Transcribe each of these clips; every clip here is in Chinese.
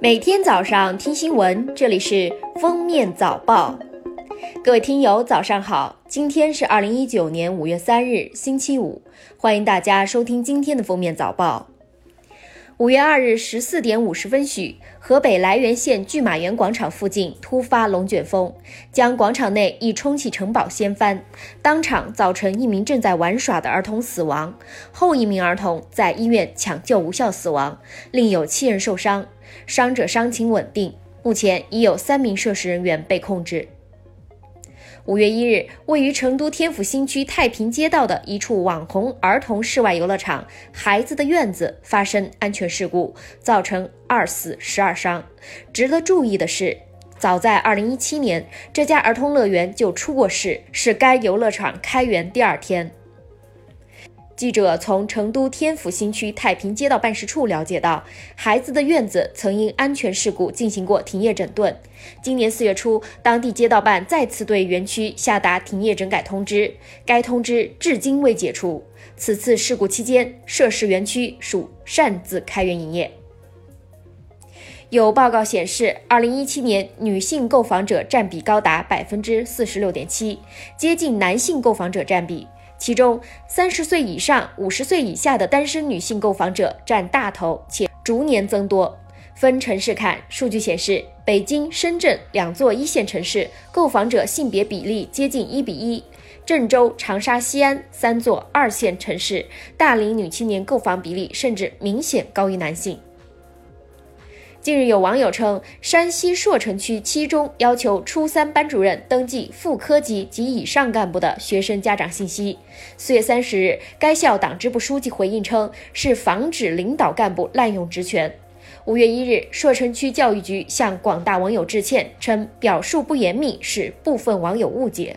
每天早上听新闻，这里是封面早报。各位听友，早上好！今天是二零一九年五月三日，星期五，欢迎大家收听今天的封面早报。五月二日十四点五十分许，河北涞源县拒马园广场附近突发龙卷风，将广场内一充气城堡掀翻，当场造成一名正在玩耍的儿童死亡，后一名儿童在医院抢救无效死亡，另有七人受伤，伤者伤情稳定，目前已有三名涉事人员被控制。五月一日，位于成都天府新区太平街道的一处网红儿童室外游乐场“孩子的院子”发生安全事故，造成二死十二伤。值得注意的是，早在二零一七年，这家儿童乐园就出过事，是该游乐场开园第二天。记者从成都天府新区太平街道办事处了解到，孩子的院子曾因安全事故进行过停业整顿。今年四月初，当地街道办再次对园区下达停业整改通知，该通知至今未解除。此次事故期间，涉事园区属擅自开园营业。有报告显示，二零一七年女性购房者占比高达百分之四十六点七，接近男性购房者占比。其中，三十岁以上、五十岁以下的单身女性购房者占大头，且逐年增多。分城市看，数据显示，北京、深圳两座一线城市购房者性别比例接近一比一；郑州、长沙、西安三座二线城市大龄女青年购房比例甚至明显高于男性。近日，有网友称，山西朔城区七中要求初三班主任登记副科级及以上干部的学生家长信息。四月三十日，该校党支部书记回应称，是防止领导干部滥用职权。五月一日，朔城区教育局向广大网友致歉，称表述不严密是部分网友误解。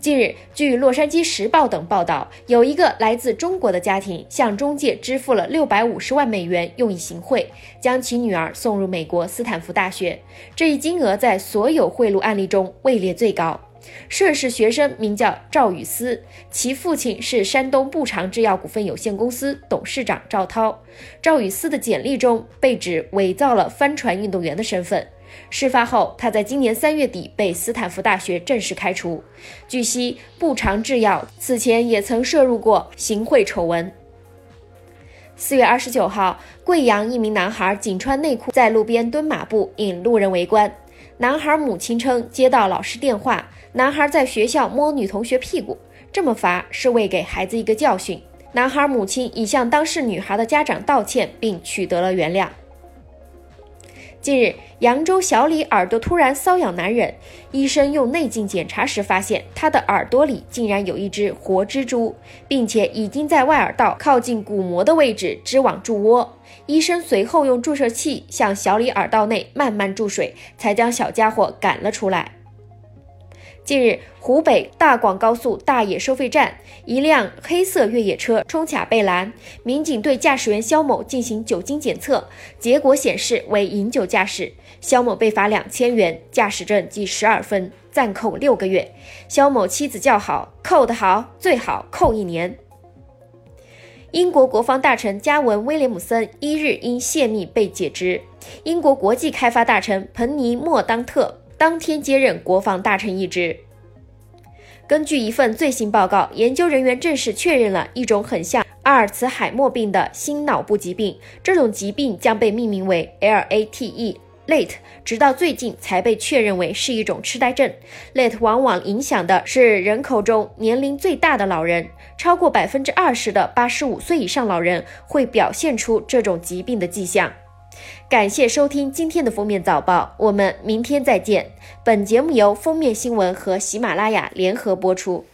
近日，据《洛杉矶时报》等报道，有一个来自中国的家庭向中介支付了六百五十万美元，用以行贿，将其女儿送入美国斯坦福大学。这一金额在所有贿赂案例中位列最高。涉事学生名叫赵雨思，其父亲是山东步长制药股份有限公司董事长赵涛。赵雨思的简历中被指伪造了帆船运动员的身份。事发后，他在今年三月底被斯坦福大学正式开除。据悉，步长制药此前也曾涉入过行贿丑闻。四月二十九号，贵阳一名男孩仅穿内裤在路边蹲马步，引路人围观。男孩母亲称，接到老师电话，男孩在学校摸女同学屁股，这么罚是为给孩子一个教训。男孩母亲已向当事女孩的家长道歉，并取得了原谅。近日，扬州小李耳朵突然瘙痒难忍，医生用内镜检查时发现他的耳朵里竟然有一只活蜘蛛，并且已经在外耳道靠近鼓膜的位置织网筑窝。医生随后用注射器向小李耳道内慢慢注水，才将小家伙赶了出来。近日，湖北大广高速大冶收费站，一辆黑色越野车冲卡被拦，民警对驾驶员肖某进行酒精检测，结果显示为饮酒驾驶，肖某被罚两千元，驾驶证记十二分，暂扣六个月。肖某妻子叫好，扣得好，最好扣一年。英国国防大臣加文·威廉姆森一日因泄密被解职，英国国际开发大臣彭尼·莫当特。当天接任国防大臣一职。根据一份最新报告，研究人员正式确认了一种很像阿尔茨海默病的新脑部疾病，这种疾病将被命名为 LATE，Late，直到最近才被确认为是一种痴呆症。Late 往往影响的是人口中年龄最大的老人，超过百分之二十的八十五岁以上老人会表现出这种疾病的迹象。感谢收听今天的封面早报，我们明天再见。本节目由封面新闻和喜马拉雅联合播出。